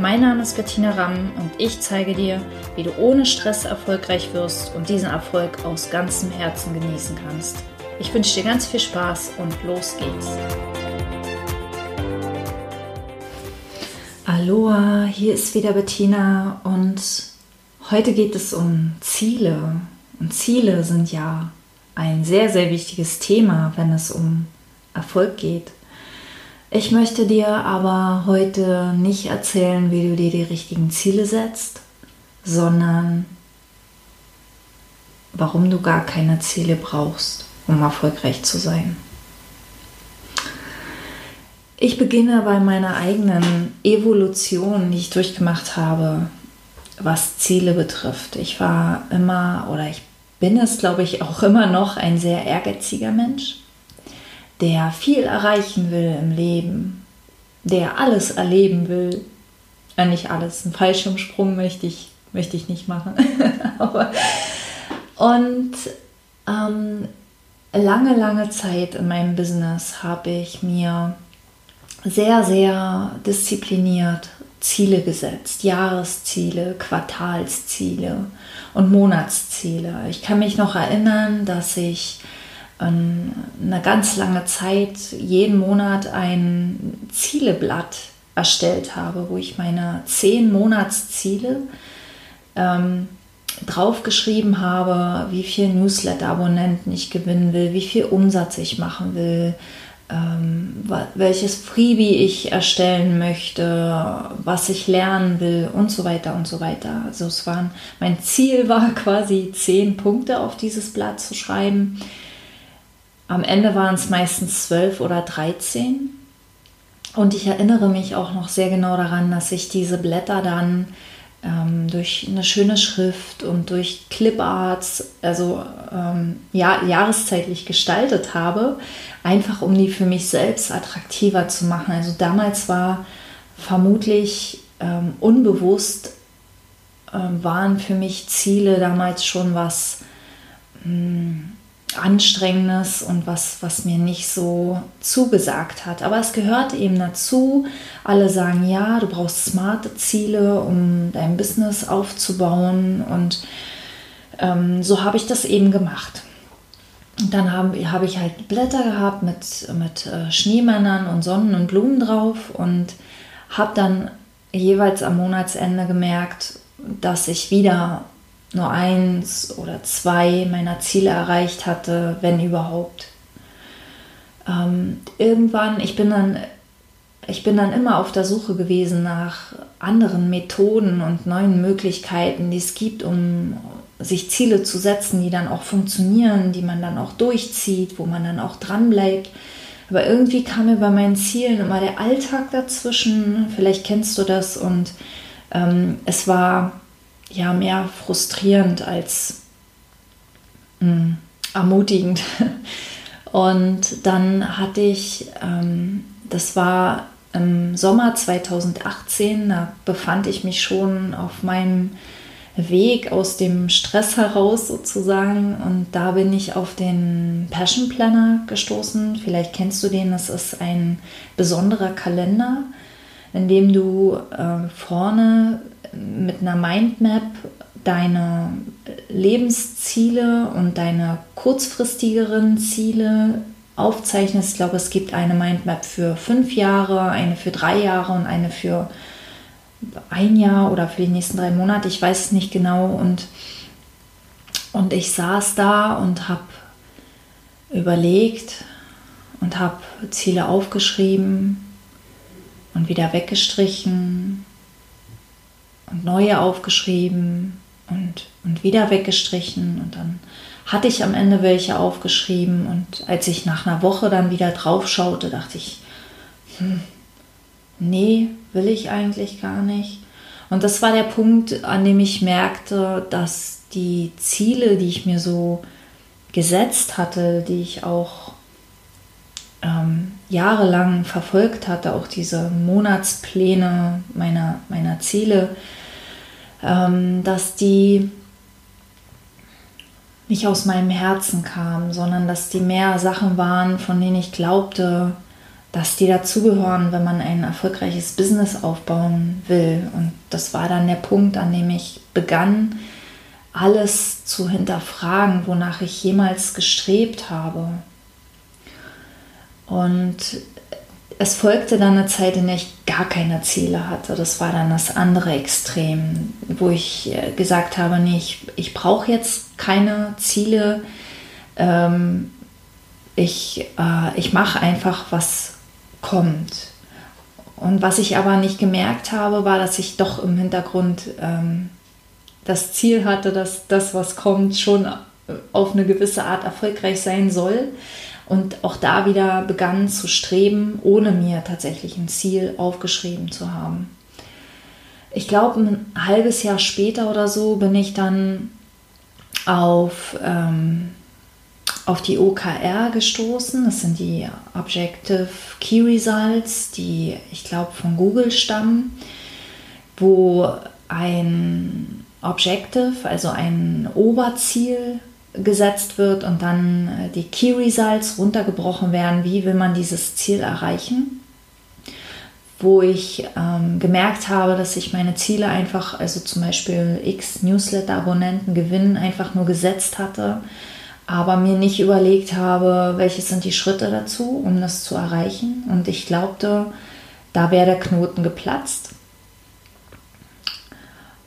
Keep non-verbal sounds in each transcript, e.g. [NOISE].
Mein Name ist Bettina Ramm und ich zeige dir, wie du ohne Stress erfolgreich wirst und diesen Erfolg aus ganzem Herzen genießen kannst. Ich wünsche dir ganz viel Spaß und los geht's. Aloha, hier ist wieder Bettina und heute geht es um Ziele. Und Ziele sind ja ein sehr, sehr wichtiges Thema, wenn es um Erfolg geht. Ich möchte dir aber heute nicht erzählen, wie du dir die richtigen Ziele setzt, sondern warum du gar keine Ziele brauchst, um erfolgreich zu sein. Ich beginne bei meiner eigenen Evolution, die ich durchgemacht habe, was Ziele betrifft. Ich war immer oder ich bin es, glaube ich, auch immer noch ein sehr ehrgeiziger Mensch der viel erreichen will im Leben, der alles erleben will. Äh, nicht alles, einen Fallschirmsprung möchte ich, möchte ich nicht machen. [LAUGHS] Aber, und ähm, lange, lange Zeit in meinem Business habe ich mir sehr, sehr diszipliniert Ziele gesetzt, Jahresziele, Quartalsziele und Monatsziele. Ich kann mich noch erinnern, dass ich eine ganz lange Zeit jeden Monat ein Zieleblatt erstellt habe, wo ich meine zehn Monatsziele ähm, draufgeschrieben habe, wie viel Newsletter-Abonnenten ich gewinnen will, wie viel Umsatz ich machen will, ähm, welches Freebie ich erstellen möchte, was ich lernen will und so weiter und so weiter. Also es waren, mein Ziel war [LAUGHS] quasi zehn Punkte auf dieses Blatt zu schreiben am Ende waren es meistens zwölf oder dreizehn. Und ich erinnere mich auch noch sehr genau daran, dass ich diese Blätter dann ähm, durch eine schöne Schrift und durch Cliparts, also ähm, ja, jahreszeitlich gestaltet habe, einfach um die für mich selbst attraktiver zu machen. Also damals war vermutlich ähm, unbewusst ähm, waren für mich Ziele damals schon was mh, hm, Anstrengendes und was, was mir nicht so zugesagt hat. Aber es gehört eben dazu. Alle sagen, ja, du brauchst smarte Ziele, um dein Business aufzubauen. Und ähm, so habe ich das eben gemacht. Und dann habe hab ich halt Blätter gehabt mit, mit äh, Schneemännern und Sonnen und Blumen drauf und habe dann jeweils am Monatsende gemerkt, dass ich wieder nur eins oder zwei meiner Ziele erreicht hatte, wenn überhaupt. Ähm, irgendwann, ich bin dann, ich bin dann immer auf der Suche gewesen nach anderen Methoden und neuen Möglichkeiten, die es gibt, um sich Ziele zu setzen, die dann auch funktionieren, die man dann auch durchzieht, wo man dann auch dran bleibt. Aber irgendwie kam mir bei meinen Zielen immer der Alltag dazwischen. Vielleicht kennst du das und ähm, es war ja mehr frustrierend als mh, mm, ermutigend. [LAUGHS] Und dann hatte ich, ähm, das war im Sommer 2018, da befand ich mich schon auf meinem Weg aus dem Stress heraus sozusagen und da bin ich auf den Passion Planner gestoßen. Vielleicht kennst du den, das ist ein besonderer Kalender, in dem du äh, vorne mit einer Mindmap deine Lebensziele und deine kurzfristigeren Ziele aufzeichnest. Ich glaube, es gibt eine Mindmap für fünf Jahre, eine für drei Jahre und eine für ein Jahr oder für die nächsten drei Monate. Ich weiß es nicht genau. Und, und ich saß da und habe überlegt und habe Ziele aufgeschrieben und wieder weggestrichen und neue aufgeschrieben und, und wieder weggestrichen und dann hatte ich am Ende welche aufgeschrieben und als ich nach einer Woche dann wieder drauf schaute, dachte ich, hm, nee, will ich eigentlich gar nicht. Und das war der Punkt, an dem ich merkte, dass die Ziele, die ich mir so gesetzt hatte, die ich auch ähm, jahrelang verfolgt hatte, auch diese Monatspläne meiner, meiner Ziele, ähm, dass die nicht aus meinem Herzen kamen, sondern dass die mehr Sachen waren, von denen ich glaubte, dass die dazugehören, wenn man ein erfolgreiches Business aufbauen will. Und das war dann der Punkt, an dem ich begann, alles zu hinterfragen, wonach ich jemals gestrebt habe. Und es folgte dann eine Zeit, in der ich gar keine Ziele hatte. Das war dann das andere Extrem, wo ich äh, gesagt habe, nee, ich, ich brauche jetzt keine Ziele. Ähm, ich äh, ich mache einfach, was kommt. Und was ich aber nicht gemerkt habe, war, dass ich doch im Hintergrund ähm, das Ziel hatte, dass das, was kommt, schon auf eine gewisse Art erfolgreich sein soll. Und auch da wieder begann zu streben, ohne mir tatsächlich ein Ziel aufgeschrieben zu haben. Ich glaube, ein halbes Jahr später oder so bin ich dann auf, ähm, auf die OKR gestoßen. Das sind die Objective Key Results, die ich glaube von Google stammen, wo ein Objective, also ein Oberziel gesetzt wird und dann äh, die Key Results runtergebrochen werden, wie will man dieses Ziel erreichen. Wo ich ähm, gemerkt habe, dass ich meine Ziele einfach, also zum Beispiel X Newsletter-Abonnenten gewinnen, einfach nur gesetzt hatte, aber mir nicht überlegt habe, welche sind die Schritte dazu, um das zu erreichen. Und ich glaubte, da wäre der Knoten geplatzt.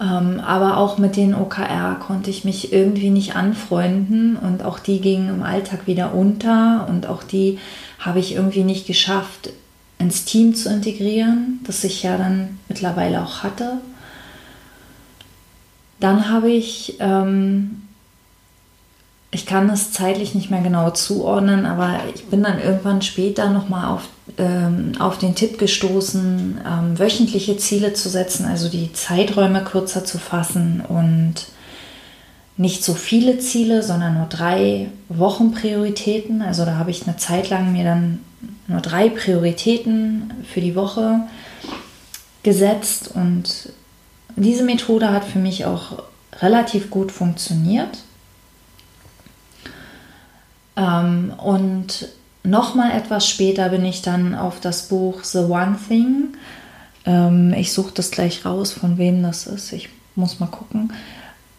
Ähm, aber auch mit den OKR konnte ich mich irgendwie nicht anfreunden und auch die gingen im Alltag wieder unter und auch die habe ich irgendwie nicht geschafft ins Team zu integrieren, das ich ja dann mittlerweile auch hatte. Dann habe ich ähm, ich kann es zeitlich nicht mehr genau zuordnen, aber ich bin dann irgendwann später nochmal auf, ähm, auf den Tipp gestoßen, ähm, wöchentliche Ziele zu setzen, also die Zeiträume kürzer zu fassen und nicht so viele Ziele, sondern nur drei Wochenprioritäten. Also da habe ich eine Zeit lang mir dann nur drei Prioritäten für die Woche gesetzt und diese Methode hat für mich auch relativ gut funktioniert. Ähm, und nochmal etwas später bin ich dann auf das Buch The One Thing. Ähm, ich suche das gleich raus, von wem das ist. Ich muss mal gucken.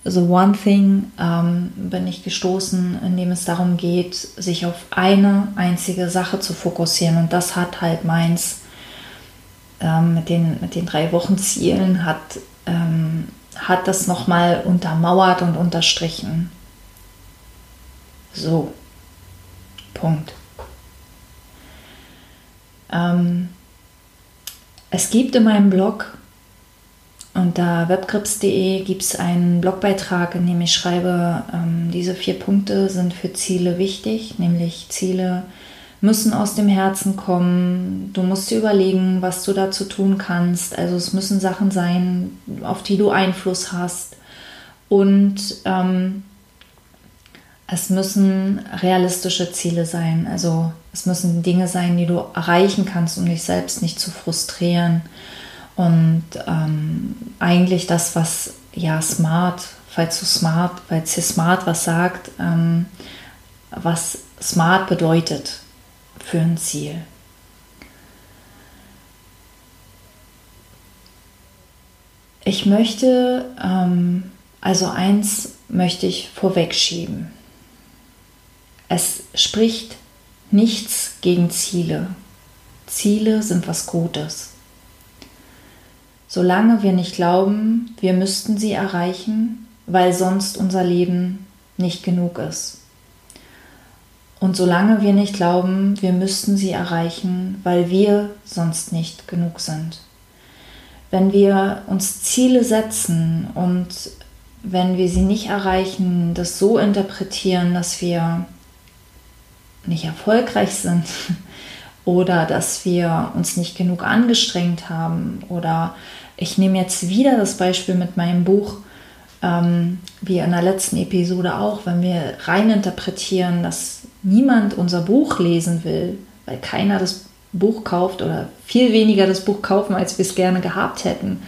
The One Thing ähm, bin ich gestoßen, in dem es darum geht, sich auf eine einzige Sache zu fokussieren. Und das hat halt meins ähm, mit, den, mit den drei Wochen Zielen, hat, ähm, hat das nochmal untermauert und unterstrichen. So. Punkt. Ähm, es gibt in meinem Blog unter webgrips.de gibt es einen Blogbeitrag, in dem ich schreibe, ähm, diese vier Punkte sind für Ziele wichtig, nämlich Ziele müssen aus dem Herzen kommen. Du musst dir überlegen, was du dazu tun kannst. Also es müssen Sachen sein, auf die du Einfluss hast. Und ähm, es müssen realistische Ziele sein. Also es müssen Dinge sein, die du erreichen kannst, um dich selbst nicht zu frustrieren. Und ähm, eigentlich das, was ja smart, falls du smart, falls dir smart was sagt, ähm, was smart bedeutet für ein Ziel. Ich möchte, ähm, also eins möchte ich vorwegschieben. Es spricht nichts gegen Ziele. Ziele sind was Gutes. Solange wir nicht glauben, wir müssten sie erreichen, weil sonst unser Leben nicht genug ist. Und solange wir nicht glauben, wir müssten sie erreichen, weil wir sonst nicht genug sind. Wenn wir uns Ziele setzen und wenn wir sie nicht erreichen, das so interpretieren, dass wir nicht erfolgreich sind [LAUGHS] oder dass wir uns nicht genug angestrengt haben oder ich nehme jetzt wieder das Beispiel mit meinem Buch, ähm, wie in der letzten Episode auch, wenn wir rein interpretieren, dass niemand unser Buch lesen will, weil keiner das Buch kauft oder viel weniger das Buch kaufen, als wir es gerne gehabt hätten,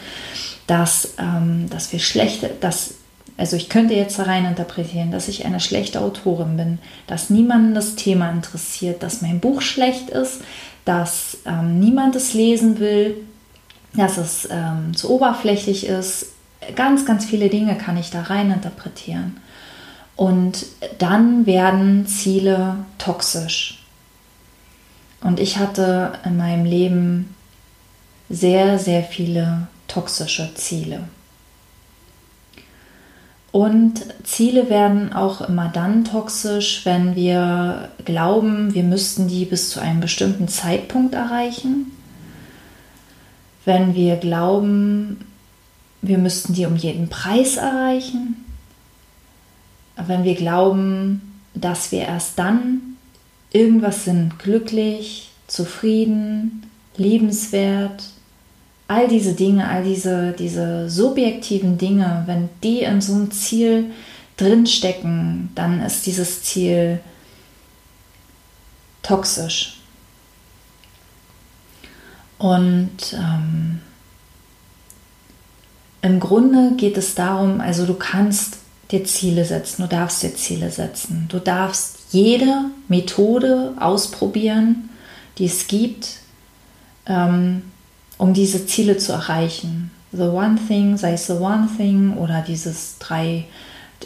dass, ähm, dass wir schlechte, dass, also ich könnte jetzt rein interpretieren, dass ich eine schlechte Autorin bin, dass niemanden das Thema interessiert, dass mein Buch schlecht ist, dass ähm, niemand es lesen will, dass es ähm, zu oberflächlich ist. Ganz, ganz viele Dinge kann ich da rein interpretieren. Und dann werden Ziele toxisch. Und ich hatte in meinem Leben sehr, sehr viele toxische Ziele. Und Ziele werden auch immer dann toxisch, wenn wir glauben, wir müssten die bis zu einem bestimmten Zeitpunkt erreichen. Wenn wir glauben, wir müssten die um jeden Preis erreichen. Wenn wir glauben, dass wir erst dann irgendwas sind, glücklich, zufrieden, liebenswert, all diese Dinge, all diese, diese subjektiven Dinge, wenn die in so einem Ziel drinstecken, dann ist dieses Ziel toxisch. Und ähm, im Grunde geht es darum, also du kannst dir Ziele setzen, du darfst dir Ziele setzen, du darfst jede Methode ausprobieren, die es gibt, ähm, um diese Ziele zu erreichen. The One Thing, sei es The One Thing oder dieses drei,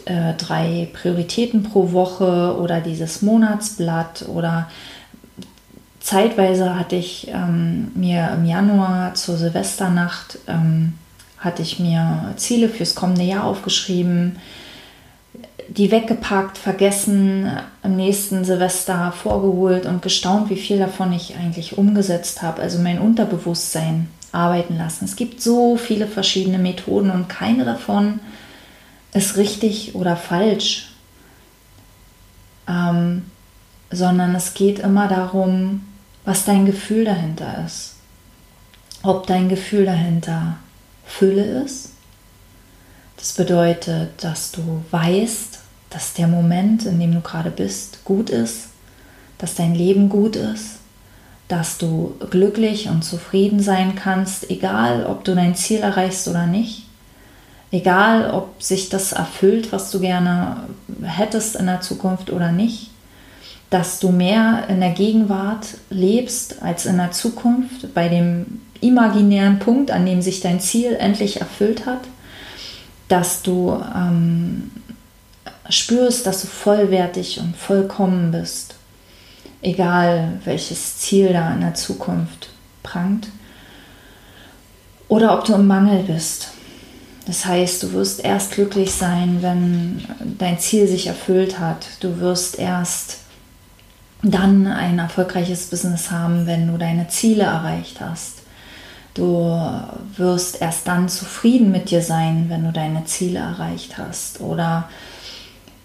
äh, drei Prioritäten pro Woche oder dieses Monatsblatt oder zeitweise hatte ich ähm, mir im Januar zur Silvesternacht ähm, hatte ich mir Ziele fürs kommende Jahr aufgeschrieben die weggepackt, vergessen, am nächsten Silvester vorgeholt und gestaunt, wie viel davon ich eigentlich umgesetzt habe. Also mein Unterbewusstsein arbeiten lassen. Es gibt so viele verschiedene Methoden und keine davon ist richtig oder falsch, ähm, sondern es geht immer darum, was dein Gefühl dahinter ist. Ob dein Gefühl dahinter Fülle ist. Das bedeutet, dass du weißt, dass der Moment, in dem du gerade bist, gut ist, dass dein Leben gut ist, dass du glücklich und zufrieden sein kannst, egal ob du dein Ziel erreichst oder nicht, egal ob sich das erfüllt, was du gerne hättest in der Zukunft oder nicht, dass du mehr in der Gegenwart lebst als in der Zukunft, bei dem imaginären Punkt, an dem sich dein Ziel endlich erfüllt hat, dass du ähm, spürst, dass du vollwertig und vollkommen bist, egal welches Ziel da in der Zukunft prangt, oder ob du im Mangel bist. Das heißt, du wirst erst glücklich sein, wenn dein Ziel sich erfüllt hat. Du wirst erst dann ein erfolgreiches Business haben, wenn du deine Ziele erreicht hast. Du wirst erst dann zufrieden mit dir sein, wenn du deine Ziele erreicht hast. Oder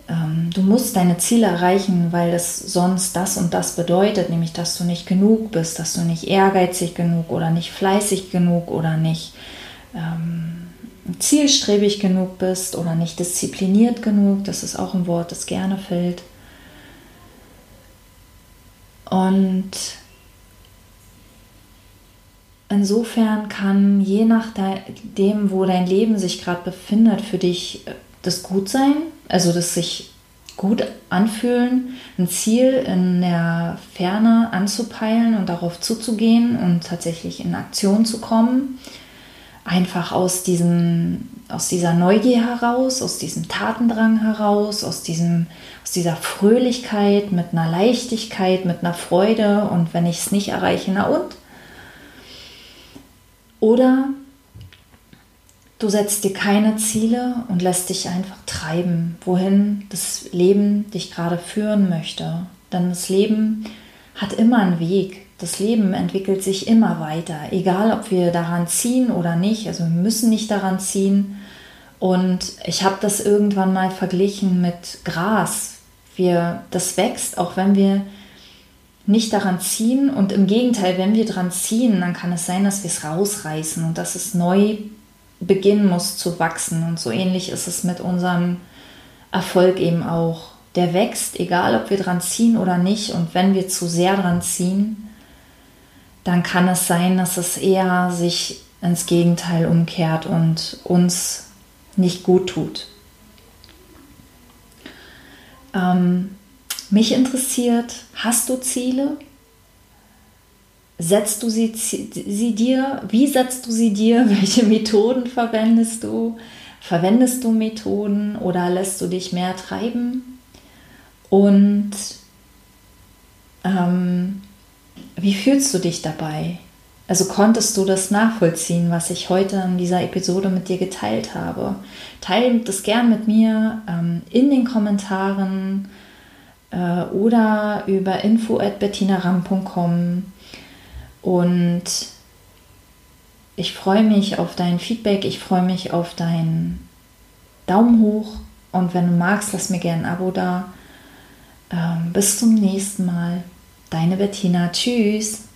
ähm, du musst deine Ziele erreichen, weil es sonst das und das bedeutet, nämlich dass du nicht genug bist, dass du nicht ehrgeizig genug oder nicht fleißig genug oder nicht ähm, zielstrebig genug bist oder nicht diszipliniert genug. Das ist auch ein Wort, das gerne fällt. Und insofern kann je nachdem, wo dein Leben sich gerade befindet, für dich äh, das gut sein, also das sich gut anfühlen, ein Ziel in der Ferne anzupeilen und darauf zuzugehen und tatsächlich in Aktion zu kommen. Einfach aus, diesem, aus dieser Neugier heraus, aus diesem Tatendrang heraus, aus, diesem, aus dieser Fröhlichkeit, mit einer Leichtigkeit, mit einer Freude und wenn ich es nicht erreiche, na und? Oder Du setzt dir keine Ziele und lässt dich einfach treiben, wohin das Leben dich gerade führen möchte. Denn das Leben hat immer einen Weg. Das Leben entwickelt sich immer weiter, egal ob wir daran ziehen oder nicht. Also wir müssen nicht daran ziehen. Und ich habe das irgendwann mal verglichen mit Gras. Wir, das wächst, auch wenn wir nicht daran ziehen. Und im Gegenteil, wenn wir daran ziehen, dann kann es sein, dass wir es rausreißen und dass es neu beginnen muss zu wachsen. Und so ähnlich ist es mit unserem Erfolg eben auch. Der wächst, egal ob wir dran ziehen oder nicht. Und wenn wir zu sehr dran ziehen, dann kann es sein, dass es eher sich ins Gegenteil umkehrt und uns nicht gut tut. Ähm, mich interessiert, hast du Ziele? Setzt du sie, sie dir? Wie setzt du sie dir? [LAUGHS] Welche Methoden verwendest du? Verwendest du Methoden oder lässt du dich mehr treiben? Und ähm, wie fühlst du dich dabei? Also konntest du das nachvollziehen, was ich heute in dieser Episode mit dir geteilt habe? Teile das gern mit mir ähm, in den Kommentaren äh, oder über info@bettinaram.com und ich freue mich auf dein Feedback, ich freue mich auf deinen Daumen hoch und wenn du magst, lass mir gerne ein Abo da. Ähm, bis zum nächsten Mal. Deine Bettina. Tschüss.